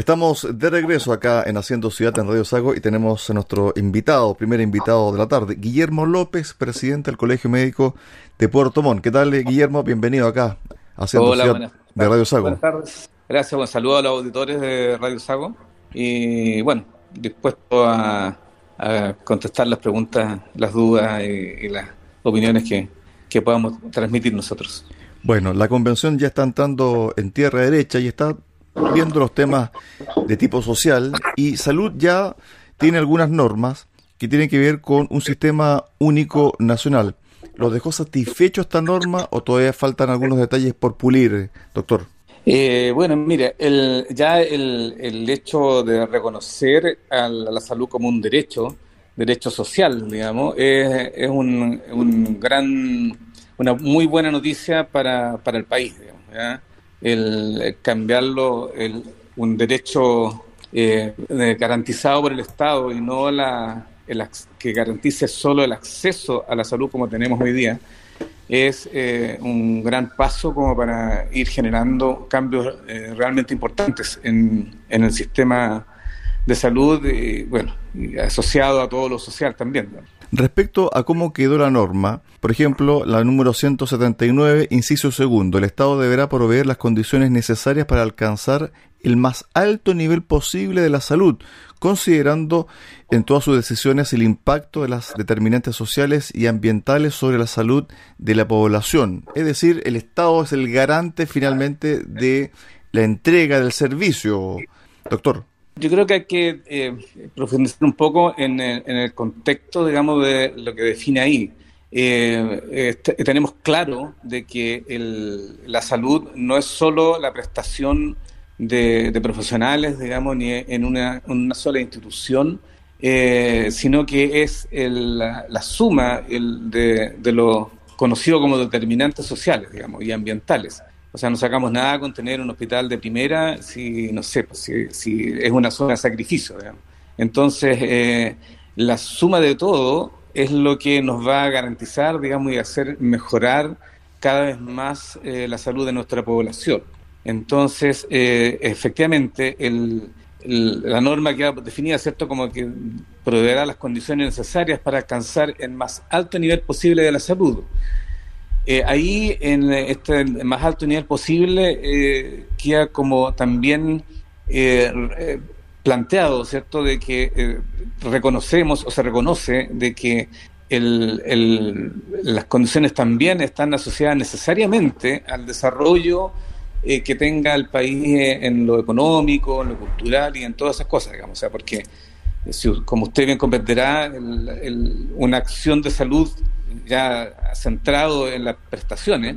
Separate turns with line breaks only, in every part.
Estamos de regreso acá en Haciendo Ciudad en Radio Sago y tenemos a nuestro invitado, primer invitado de la tarde, Guillermo López, presidente del Colegio Médico de Puerto Montt. ¿Qué tal, Guillermo? Bienvenido acá a Haciendo Ciudad de Radio Sago.
Buenas tardes. Gracias, un saludo a los auditores de Radio Sago y bueno, dispuesto a, contestar las preguntas, las dudas y, las opiniones que, que podamos transmitir nosotros.
Bueno, la convención ya está entrando en tierra derecha y está viendo los temas de tipo social y salud ya tiene algunas normas que tienen que ver con un sistema único nacional. ¿Los dejó satisfecho esta norma o todavía faltan algunos detalles por pulir, doctor?
Eh, bueno, mire, el, ya el, el, hecho de reconocer a la, salud como un derecho, derecho social, digamos, es, es un, un, gran, una muy buena noticia para, para el país. Digamos, el cambiarlo, el, un derecho eh, garantizado por el Estado y no la, el, que garantice solo el acceso a la salud como tenemos hoy día, es eh, un gran paso como para ir generando cambios eh, realmente importantes en, en, el sistema de salud y, bueno, asociado a todo lo social también.
Respecto a cómo quedó la norma, por ejemplo, la número 179, inciso segundo, el Estado deberá proveer las condiciones necesarias para alcanzar el más alto nivel posible de la salud, considerando en todas sus decisiones el impacto de las determinantes sociales y ambientales sobre la salud de la población. Es decir, el Estado es el garante finalmente de la entrega del servicio. Doctor.
Yo creo que hay que eh, profundizar un poco en el, contexto, digamos, de lo que define ahí. Eh, tenemos claro de que la salud no es solo la prestación de, profesionales, digamos, ni en una, sola institución, eh, sino que es la, suma de, de lo conocido como determinantes sociales, digamos, y ambientales. O sea, no sacamos nada con tener un hospital de primera si, no sé, pues, si, es una zona de sacrificio. Digamos. Entonces, eh, la suma de todo es lo que nos va a garantizar, digamos, y hacer mejorar cada vez más eh, la salud de nuestra población. Entonces, eh, efectivamente, el, la norma queda definida, ¿cierto?, como que proveerá las condiciones necesarias para alcanzar el más alto nivel posible de la salud. Eh, ahí, en este más alto nivel posible, eh, queda como también eh, planteado, ¿cierto?, de que reconocemos o se reconoce de que las condiciones también están asociadas necesariamente al desarrollo que tenga el país en lo económico, en lo cultural y en todas esas cosas, digamos, o sea, porque como usted bien comprenderá, una acción de salud ya centrado en las prestaciones,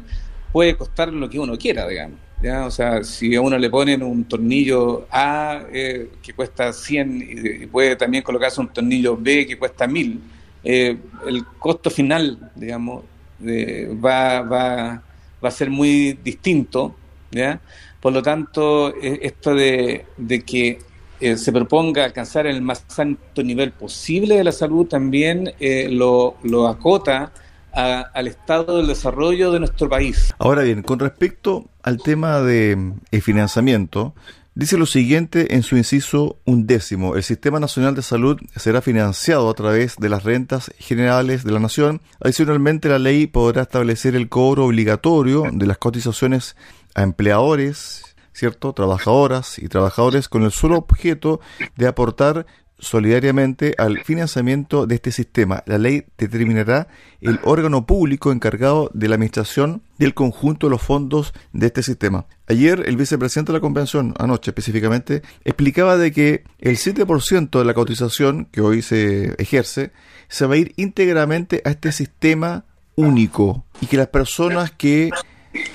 puede costar lo que uno quiera, digamos. ¿ya? O sea, si a uno le ponen un tornillo A eh, que cuesta 100 y, puede también colocarse un tornillo B que cuesta 1000, eh, el costo final, digamos, va, va, va a ser muy distinto. ¿ya? Por lo tanto, e, esto de, de que eh, se proponga alcanzar el más alto nivel posible de la salud también eh, lo, lo, acota al estado del desarrollo de nuestro país.
Ahora bien, con respecto al tema de eh, financiamiento, dice lo siguiente en su inciso undécimo. El Sistema Nacional de Salud será financiado a través de las rentas generales de la Nación. Adicionalmente, la ley podrá establecer el cobro obligatorio de las cotizaciones a empleadores ¿cierto? Trabajadoras y trabajadores con el solo objeto de aportar solidariamente al financiamiento de este sistema. La ley determinará el órgano público encargado de la administración del conjunto de los fondos de este sistema. Ayer el vicepresidente de la convención, anoche específicamente, explicaba de que el 7% de la cotización que hoy se ejerce se va a ir íntegramente a este sistema único y que las personas que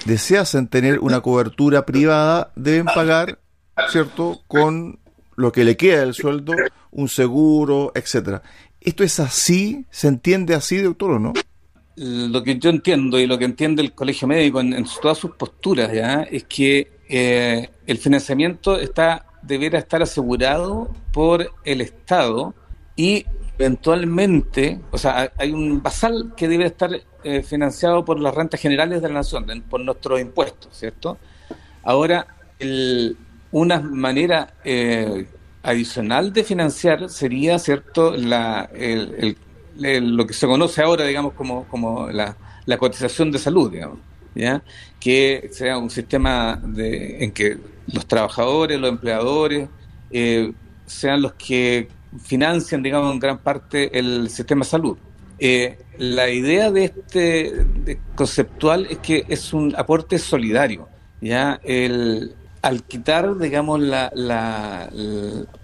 deseasen tener una cobertura privada, deben pagar, ¿cierto?, con lo que le queda del sueldo, un seguro, etcétera. ¿Esto es así? ¿Se entiende así, doctor, o no?
Lo que yo entiendo y lo que entiende el Colegio Médico en, todas sus posturas ya es que eh, el financiamiento está deberá estar asegurado por el Estado y eventualmente, o sea, hay un basal que debe estar eh, financiado por las rentas generales de la nación, por nuestros impuestos, ¿cierto? Ahora, el, una manera eh, adicional de financiar sería, ¿cierto?, la, lo que se conoce ahora, digamos, como, como la, cotización de salud, digamos, ¿ya? Que sea un sistema de, en que los trabajadores, los empleadores, eh, sean los que financian, digamos, en gran parte el sistema de salud. Eh, la idea de este conceptual es que es un aporte solidario, ¿ya? El, al quitar, digamos, la, la,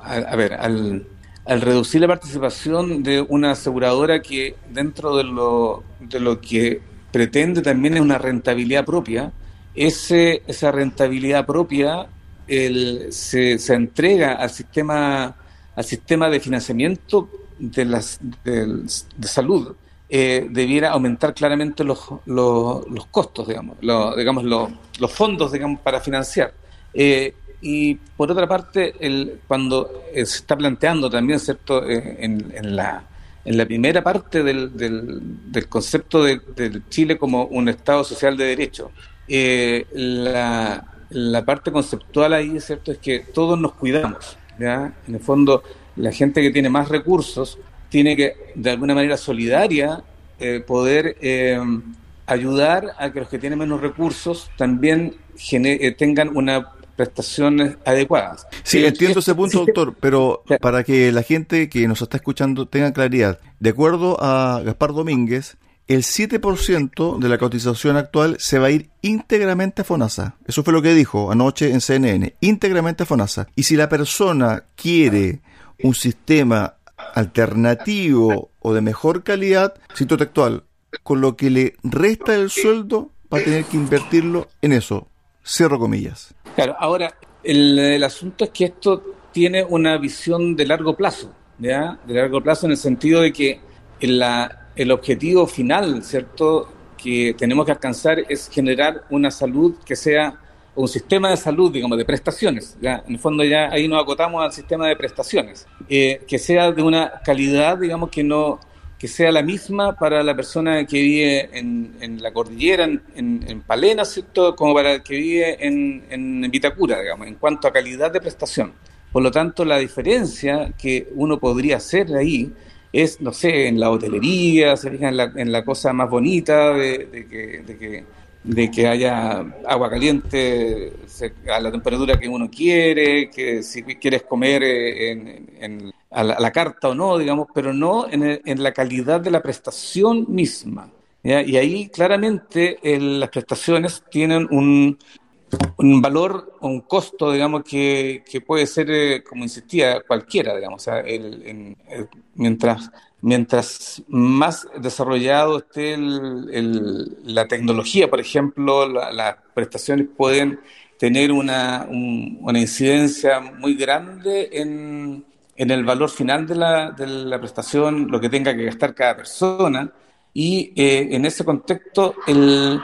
a, ver, al, al, reducir la participación de una aseguradora que dentro de lo, de lo que pretende también es una rentabilidad propia, ese, esa rentabilidad propia el, se, se entrega al sistema, al sistema de financiamiento de, las, de, salud, eh, debiera aumentar claramente los, los, costos, digamos, digamos los, fondos digamos, para financiar. Eh, y por otra parte, el, cuando eh, se está planteando también, ¿cierto?, en, la, en la primera parte del, del, concepto de, Chile como un Estado social de derecho, la, la parte conceptual ahí, ¿cierto?, es que todos nos cuidamos, ¿ya? En el fondo, la gente que tiene más recursos tiene que, de alguna manera solidaria, poder ayudar a que los que tienen menos recursos también tengan una prestaciones adecuadas.
Sí, entiendo ese punto, doctor, pero para que la gente que nos está escuchando tenga claridad, de acuerdo a Gaspar Domínguez, el 7% de la cotización actual se va a ir íntegramente a FONASA. Eso fue lo que dijo anoche en CNN, íntegramente a FONASA. Y si la persona quiere un sistema alternativo o de mejor calidad, cito textual, con lo que le resta el sueldo, va a tener que invertirlo en eso. Cierro comillas.
Claro, ahora, el, asunto es que esto tiene una visión de largo plazo, ¿ya? De largo plazo en el sentido de que la, el objetivo final, ¿cierto?, que tenemos que alcanzar es generar una salud que sea un sistema de salud, digamos, de prestaciones. ¿ya? En el fondo ya ahí nos acotamos al sistema de prestaciones, eh, que sea de una calidad, digamos, que no que sea la misma para la persona que vive en, la cordillera, en, en, Palena, ¿cierto? como para el que vive en, Vitacura, digamos, en cuanto a calidad de prestación. Por lo tanto, la diferencia que uno podría hacer ahí es, no sé, en la hotelería, se fija en la, en cosa más bonita de que de que haya agua caliente a la temperatura que uno quiere, que si quieres comer eh, en, a, la, carta o no, digamos, pero no en, en la calidad de la prestación misma. Y ahí claramente las prestaciones tienen un, un valor un costo, digamos, que, que puede ser, eh, como insistía, cualquiera, digamos. O sea, el, mientras mientras más desarrollado esté la tecnología, por ejemplo, las prestaciones pueden tener una, una incidencia muy grande en, el valor final de la, de la, prestación, lo que tenga que gastar cada persona. Y eh, en ese contexto, el,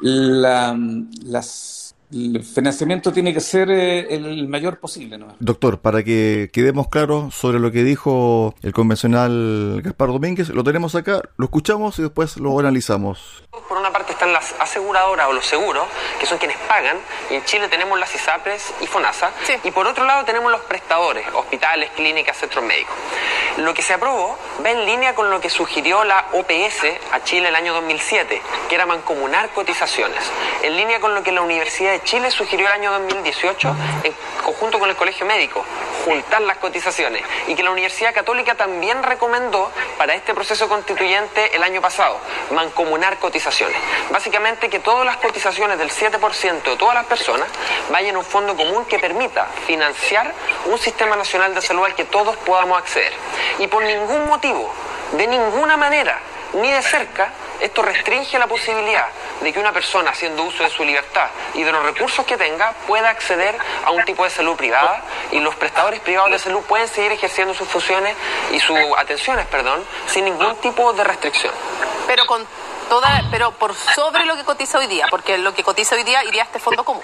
la, las el financiamiento tiene que ser eh, el mayor posible. ¿no?
Doctor, para que quedemos claros sobre lo que dijo el convencional Gaspar Domínguez, lo tenemos acá, lo escuchamos y después lo analizamos.
Por una parte están las aseguradoras o los seguros, que son quienes pagan. En Chile tenemos las ISAPRES y FONASA. Y por otro lado tenemos los prestadores, hospitales, clínicas, centros médicos. Lo que se aprobó va en línea con lo que sugirió la OPS a Chile el año 2007, que era mancomunar cotizaciones. En línea con lo que la Universidad de Chile sugirió el año 2018 en conjunto con el Colegio Médico, juntar las cotizaciones y que la Universidad Católica también recomendó para este proceso constituyente el año pasado, mancomunar cotizaciones. Básicamente que todas las cotizaciones del 7% de todas las personas vayan a un fondo común que permita financiar un sistema nacional de salud al que todos podamos acceder. Y por ningún motivo, de ninguna manera, ni de cerca, esto restringe la posibilidad de que una persona, haciendo uso de su libertad y de los recursos que tenga, pueda acceder a un tipo de salud privada y los prestadores privados de salud pueden seguir ejerciendo sus funciones y sus atenciones, perdón, sin ningún tipo de restricción.
Pero con toda, pero por sobre lo que cotiza hoy día, porque lo que cotiza hoy día iría a este fondo común.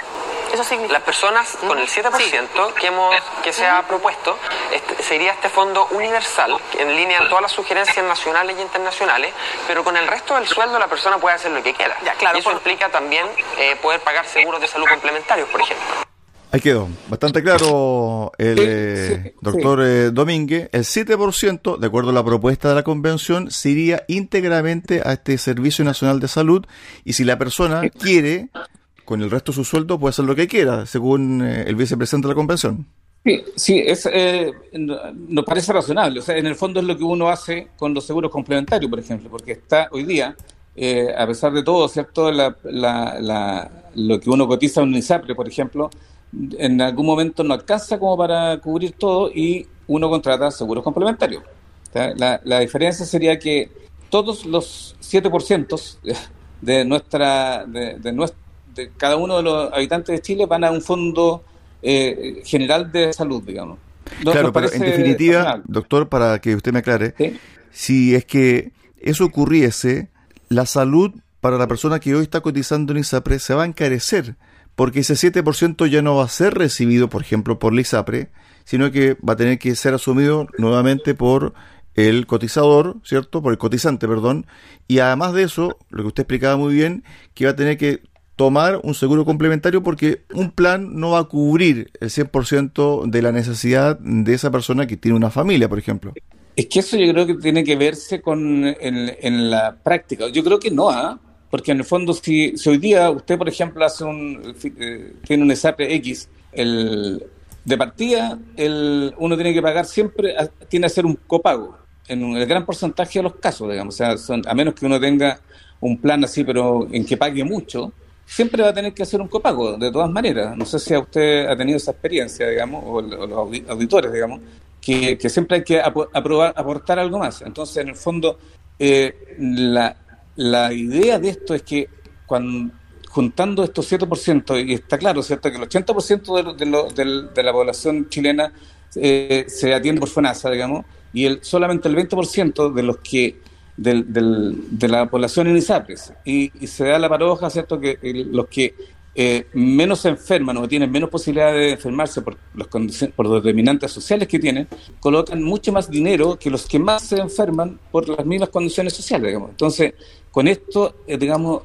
Eso significa. Las personas con el 7% que, hemos, que se ha propuesto este, sería este fondo universal, en línea con todas las sugerencias nacionales y internacionales, pero con el resto del sueldo la persona puede hacer lo que quiera.
Ya, claro,
y eso implica también eh, poder pagar seguros de salud complementarios, por ejemplo.
Ahí quedó. Bastante claro el eh, doctor eh, Domínguez. El 7%, de acuerdo a la propuesta de la convención, se iría íntegramente a este Servicio Nacional de Salud y si la persona quiere, con el resto de su sueldo, puede hacer lo que quiera, según eh, el vicepresidente de la convención.
Sí, sí es, nos parece razonable. O sea, en el fondo es lo que uno hace con los seguros complementarios, por ejemplo, porque está hoy día, a pesar de todo, ¿cierto? La, la, lo que uno cotiza en un ISAPRE, por ejemplo, en algún momento no alcanza como para cubrir todo y uno contrata seguros complementarios. La, la, diferencia sería que todos los 7% de nuestra de, de, de, cada uno de los habitantes de Chile van a un fondo eh, general de salud, digamos.
claro, pero en definitiva, doctor, para que usted me aclare, si es que eso ocurriese, la salud para la persona que hoy está cotizando en ISAPRE se va a encarecer porque ese 7% ya no va a ser recibido, por ejemplo, por la ISAPRE, sino que va a tener que ser asumido nuevamente por el cotizador, ¿cierto? Por el cotizante, perdón. Y además de eso, lo que usted explicaba muy bien, que va a tener que tomar un seguro complementario porque un plan no va a cubrir el 100% de la necesidad de esa persona que tiene una familia, por ejemplo.
Es que eso yo creo que tiene que verse con en, la práctica. Yo creo que no, ¿ah? Porque en el fondo si, hoy día usted, por ejemplo, hace un eh, tiene un SAP X, el, de partida el, uno tiene que pagar siempre, tiene que hacer un copago en un, el gran porcentaje de los casos, digamos, o sea, son, a menos que uno tenga un plan así, pero en que pague mucho, siempre va a tener que hacer un copago, de todas maneras. No sé si usted ha tenido esa experiencia, digamos, o, los auditores, digamos, que, siempre hay que aprobar, aportar algo más. Entonces, en el fondo, eh, la, la idea de esto es que cuando juntando estos 7%, y está claro, ¿cierto?, que el 80% de, de, la población chilena eh, se atiende por FONASA, digamos, y el, solamente el 20% de los que del, de la población en ISAPRES. Y, y, se da la paradoja, ¿cierto?, que los que eh, menos se enferman o tienen menos posibilidad de enfermarse por los, por los determinantes sociales que tienen, colocan mucho más dinero que los que más se enferman por las mismas condiciones sociales. Digamos. Entonces, con esto, eh, digamos,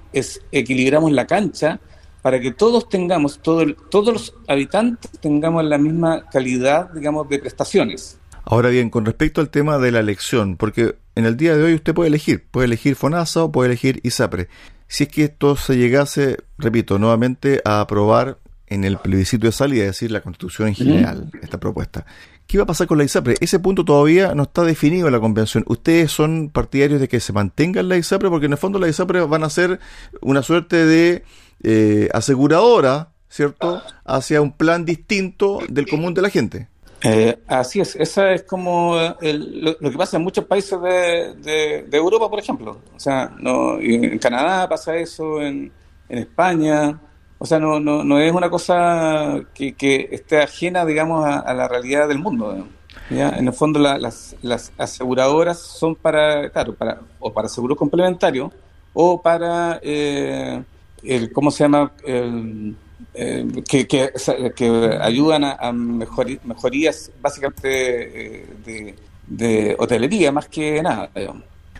equilibramos la cancha para que todos tengamos, todo todos los habitantes tengamos la misma calidad, digamos, de prestaciones.
Ahora bien, con respecto al tema de la elección, porque en el día de hoy usted puede elegir, puede elegir FONASA o puede elegir ISAPRE si es que esto se llegase, repito, nuevamente a aprobar en el plebiscito de salida, es decir, la constitución en general, esta propuesta. ¿Qué va a pasar con la ISAPRE? Ese punto todavía no está definido en la convención. ¿Ustedes son partidarios de que se mantenga la ISAPRE? Porque en el fondo la ISAPRE van a ser una suerte de eh, aseguradora, ¿cierto?, hacia un plan distinto del común de la gente.
Eh, así es, esa es como lo, que pasa en muchos países de, Europa, por ejemplo. O sea, no, en Canadá pasa eso, en, España. O sea, no, no, no es una cosa que, que esté ajena, digamos, a, la realidad del mundo. ¿ya? En el fondo, las, las aseguradoras son para, claro, para, o para seguros complementarios o para, eh, el, ¿cómo se llama? El, eh, que, que, ayudan a, mejorías básicamente eh, de, hotelería más que nada.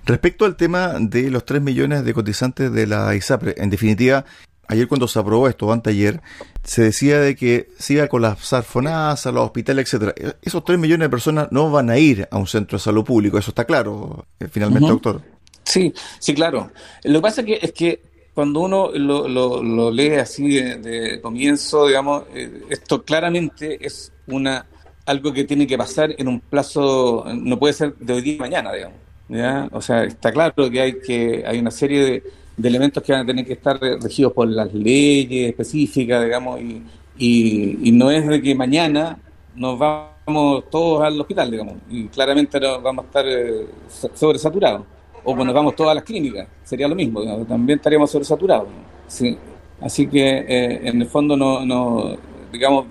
Respecto al tema de los 3 millones de cotizantes de la ISAPRE, en definitiva, ayer cuando se aprobó esto, anteayer, se decía de que se iba a colapsar FONASA, los hospitales, etcétera. Esos 3 millones de personas no van a ir a un centro de salud público, eso está claro, eh, finalmente, doctor.
Sí, sí, claro. Lo que pasa que, es que cuando uno lo, lo, lee así de, comienzo, digamos, eh, esto claramente es una algo que tiene que pasar en un plazo, no puede ser de hoy día y mañana, digamos. ¿ya? O sea, está claro que hay que hay una serie de, elementos que van a tener que estar regidos por las leyes específicas, digamos, y, y, no es de que mañana nos vamos todos al hospital, digamos, y claramente vamos a estar eh, sobresaturados o nos vamos todas las clínicas, sería lo mismo, también estaríamos sobresaturados. ¿sí? Así que eh, en el fondo no, no, digamos,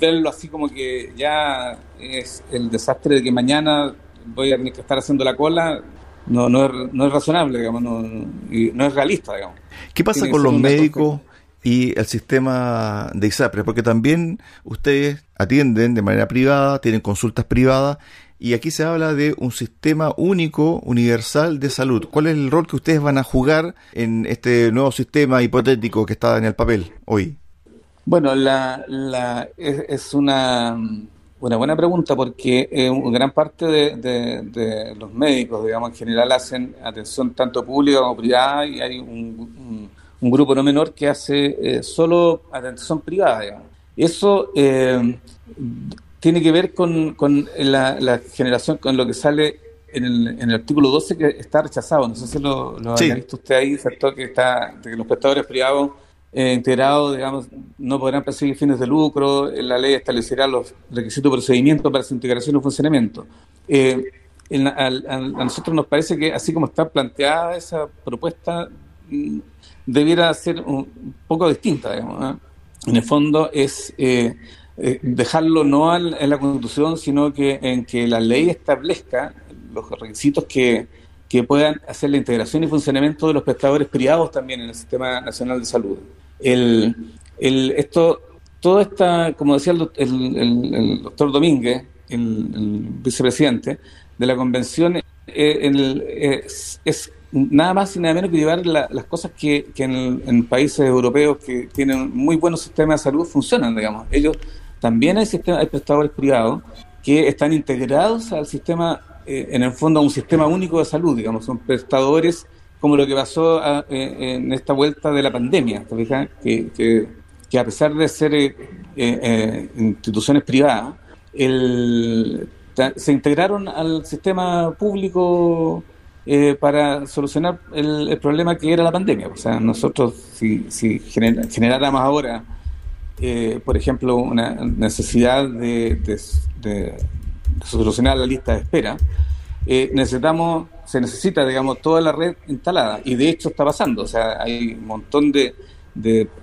verlo así como que ya es el desastre de que mañana voy a tener que estar haciendo la cola, no, no, es, no es razonable, digamos, no, no es realista, digamos.
¿Qué pasa con los médicos y el sistema de ISAPRE? Porque también ustedes atienden de manera privada, tienen consultas privadas y aquí se habla de un sistema único, universal de salud. ¿Cuál es el rol que ustedes van a jugar en este nuevo sistema hipotético que está en el papel hoy?
Bueno, la, es, una, una buena pregunta porque eh, gran parte de, los médicos, digamos, en general hacen atención tanto pública como privada y hay un, grupo no menor que hace eh, solo atención privada, digamos. Eso eh, tiene que ver con, con la, generación, con lo que sale en el, en el artículo 12 que está rechazado. No sé si lo, lo ha visto usted ahí, ¿cierto? Que, está, que los prestadores privados eh, integrados, digamos, no podrán perseguir fines de lucro. La ley establecerá los requisitos de procedimiento para su integración y funcionamiento. Eh, a, nosotros nos parece que, así como está planteada esa propuesta, mm, debiera ser un poco distinta, digamos. En el fondo es eh, dejarlo no en la Constitución, sino que en que la ley establezca los requisitos que, puedan hacer la integración y funcionamiento de los prestadores privados también en el Sistema Nacional de Salud. El, el, esto, toda esta, como decía el, doctor Domínguez, el, vicepresidente de la convención, eh, es, nada más y nada menos que llevar las cosas que, en, países europeos que tienen muy buenos sistemas de salud funcionan, digamos. Ellos también hay, sistemas, hay prestadores privados que están integrados al sistema, eh, en el fondo a un sistema único de salud, digamos, son prestadores como lo que pasó ah, eh, en esta vuelta de la pandemia, Que, a pesar de ser eh, instituciones privadas, se integraron al sistema público para solucionar el, problema que era la pandemia. O sea, nosotros si, si generáramos ahora eh, por ejemplo, una necesidad de, solucionar la lista de espera, eh, necesitamos, se necesita, digamos, toda la red instalada. Y de hecho está pasando. O sea, hay un montón de,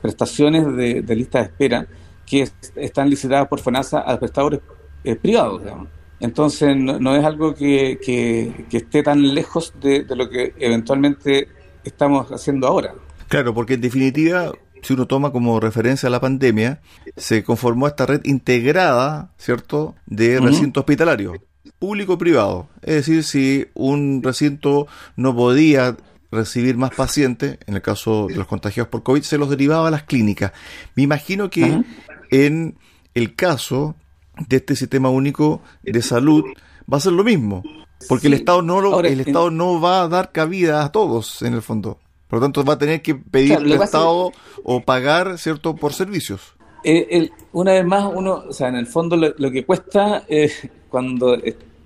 prestaciones de, lista de espera que están licitadas por FONASA a prestadores eh, privados, digamos. Entonces, no, es algo que, que, esté tan lejos de lo que eventualmente estamos haciendo ahora.
Claro, porque en definitiva si uno toma como referencia la pandemia, se conformó esta red integrada, ¿cierto?, de recinto hospitalario, público-privado. Es decir, si un recinto no podía recibir más pacientes, en el caso de los contagiados por COVID, se los derivaba a las clínicas. Me imagino que en el caso de este sistema único de salud va a ser lo mismo, porque el Estado no lo, el Estado no va a dar cabida a todos en el fondo. Por lo tanto, va a tener que pedir prestado o pagar, ¿cierto?, por servicios.
Eh, una vez más, uno, o sea, en el fondo lo, que cuesta eh, cuando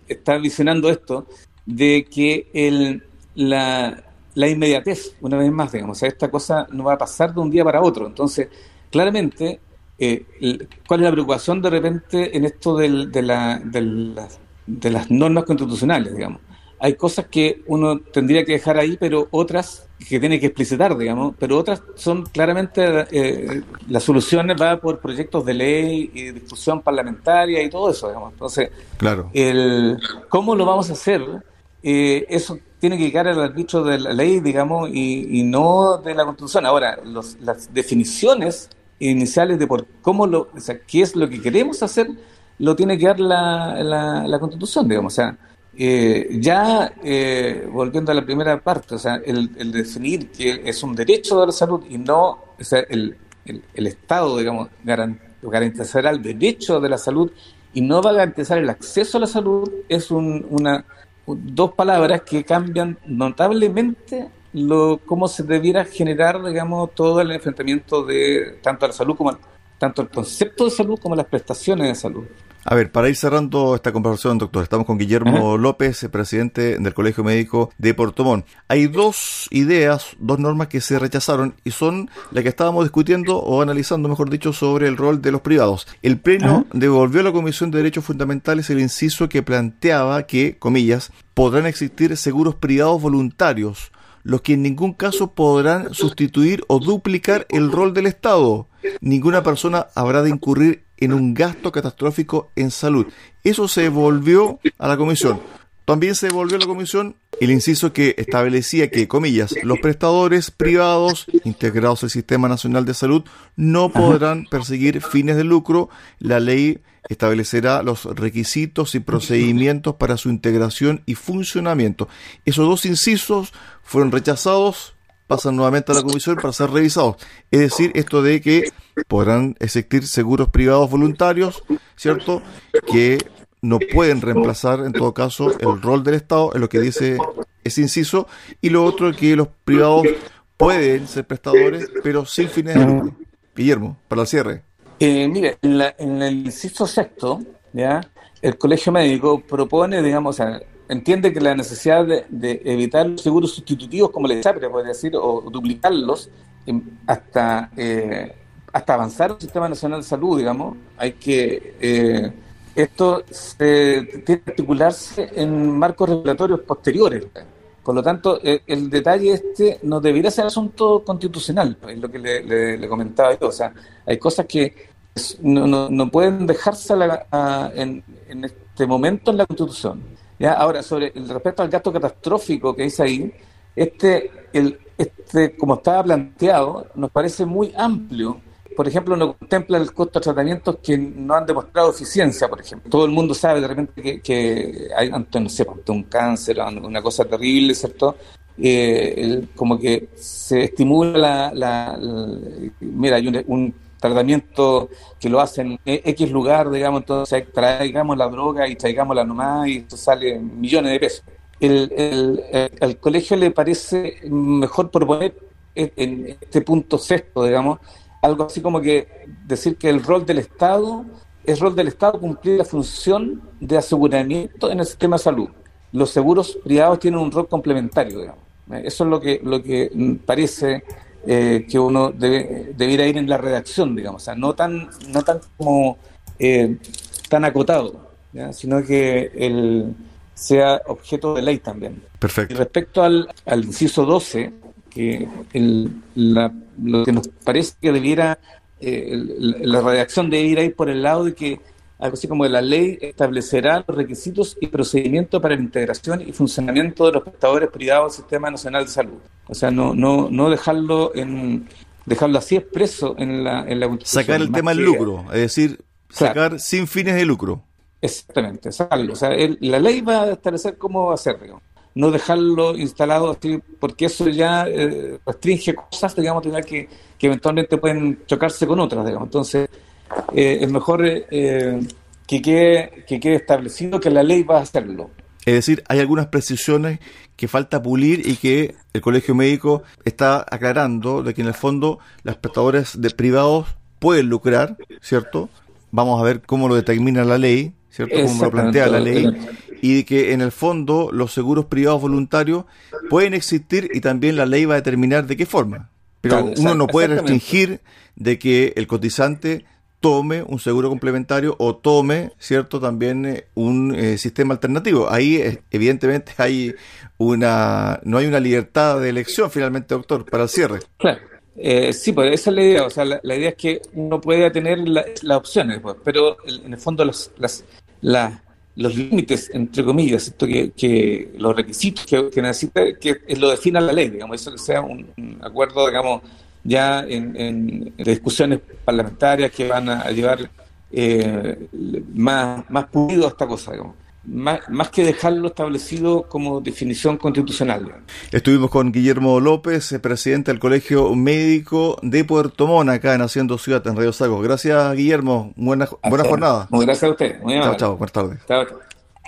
está visionando esto, de que el, la, la, inmediatez, una vez más, digamos, o sea, esta cosa no va a pasar de un día para otro. Entonces, claramente, eh, ¿cuál es la preocupación de repente en esto del, de, la, de las normas constitucionales, digamos? Hay cosas que uno tendría que dejar ahí, pero otras que tiene que explicitar, digamos, pero otras son claramente, eh, las soluciones va por proyectos de ley y discusión parlamentaria y todo eso, digamos. Entonces,
claro.
el, ¿cómo lo vamos a hacer? Eh, eso tiene que llegar al arbitro de la ley, digamos, y, no de la Constitución. Ahora, las definiciones iniciales de por cómo lo, o sea, qué es lo que queremos hacer, lo tiene que dar la, la, la Constitución, digamos. O sea, eh, ya eh, volviendo a la primera parte, o sea, el, definir que es un derecho de la salud y no, o sea, el, el, Estado, digamos, garantizará el derecho de la salud y no va a garantizar el acceso a la salud, es una dos palabras que cambian notablemente lo cómo se debiera generar, digamos, todo el enfrentamiento de tanto a la salud como tanto el concepto de salud como las prestaciones de salud.
A ver, para ir cerrando esta conversación, doctor, estamos con Guillermo López, presidente del Colegio Médico de Portomón. Hay dos ideas, dos normas que se rechazaron y son las que estábamos discutiendo o analizando, mejor dicho, sobre el rol de los privados. El Pleno devolvió a la Comisión de Derechos Fundamentales el inciso que planteaba que, comillas, podrán existir seguros privados voluntarios, los que en ningún caso podrán sustituir o duplicar el rol del Estado. Ninguna persona habrá de incurrir en un gasto catastrófico en salud. Eso se devolvió a la comisión. También se devolvió a la comisión el inciso que establecía que, comillas, los prestadores privados integrados al Sistema Nacional de Salud no podrán perseguir fines de lucro. La ley establecerá los requisitos y procedimientos para su integración y funcionamiento. Esos dos incisos fueron rechazados pasan nuevamente a la comisión para ser revisados. Es decir, esto de que podrán existir seguros privados voluntarios, ¿cierto? Que no pueden reemplazar, en todo caso, el rol del Estado, en lo que dice ese inciso, y lo otro es que los privados pueden ser prestadores, pero sin fines de lucro. Guillermo, para el cierre.
Eh, mire, en, el inciso sexto, ¿ya? el colegio médico propone, digamos, entiende que la necesidad de, evitar los seguros sustitutivos, como le decía, puede decir, o duplicarlos, em, hasta, eh, hasta avanzar el sistema nacional de salud, digamos, hay que... Eh, esto se tiene que articularse en marcos regulatorios posteriores. Por lo tanto, el, detalle este no debería ser asunto constitucional, es lo que le, comentaba yo. O sea, hay cosas que no, no, pueden dejarse en, este momento en la Constitución. Ahora, sobre el respecto al gasto catastrófico que dice ahí, este, el, este, como estaba planteado, nos parece muy amplio por ejemplo, no contempla el costo de tratamientos que no han demostrado eficiencia, por ejemplo. Todo el mundo sabe de repente que, hay, no sé, ante un cáncer, una cosa terrible, ¿cierto? Eh, como que se estimula la... mira, hay un, tratamiento que lo hacen en X lugar, digamos, entonces traigamos la droga y traigámosla nomás y esto sale millones de pesos. El, el, el, colegio le parece mejor proponer en este punto sexto, digamos, algo así como que decir que el rol del Estado es rol del Estado cumplir la función de aseguramiento en el sistema de salud. Los seguros privados tienen un rol complementario, digamos. Eso es lo que, lo que parece eh, que uno debe, debiera ir en la redacción, digamos, o sea, no tan, no tan como eh, tan acotado, sino que el sea objeto de ley también.
Perfecto.
Y respecto al, al inciso 12, que el, lo que nos parece que debiera, eh, la redacción debiera ir por el lado de que, algo así como la ley establecerá los requisitos y procedimientos para la integración y funcionamiento de los prestadores privados del Sistema Nacional de Salud. O sea, no, no, no dejarlo en dejarlo así expreso en la, en la
Sacar el tema del lucro, es decir, sacar sin fines de lucro.
Exactamente, sacarlo. O sea, la ley va a establecer cómo hacerlo no dejarlo instalado así, porque eso ya eh, restringe cosas, digamos, que, que eventualmente pueden chocarse con otras, digamos. Entonces, eh, es mejor eh, que, quede, que quede establecido que la ley va a hacerlo.
Es decir, hay algunas precisiones que falta pulir y que el Colegio Médico está aclarando de que en el fondo las prestadores de privados pueden lucrar, ¿cierto? Vamos a ver cómo lo determina la ley, ¿cierto? Cómo lo plantea la ley y que en el fondo los seguros privados voluntarios pueden existir y también la ley va a determinar de qué forma. Pero uno no puede restringir de que el cotizante tome un seguro complementario o tome, ¿cierto?, también eh, un eh, sistema alternativo. Ahí eh, evidentemente hay una no hay una libertad de elección finalmente, doctor, para el cierre.
Claro. sí, pues esa es la idea. O sea, la, idea es que uno pueda tener las opciones, pues, pero en el fondo las, las, los límites, entre comillas, esto que, los requisitos que, necesita, que lo defina la ley, digamos, eso que sea un, acuerdo, digamos, ya en, discusiones parlamentarias que van a, llevar eh, más, más pulido a esta cosa, digamos más, que dejarlo establecido como definición constitucional.
Estuvimos con Guillermo López, eh, presidente del Colegio Médico de Puerto Montt, acá en Haciendo Ciudad, en Radio Sago. Gracias, Guillermo. Buena, buena jornada.
Muchas gracias a usted.
chao, chao. Buenas tardes. Chao, chao.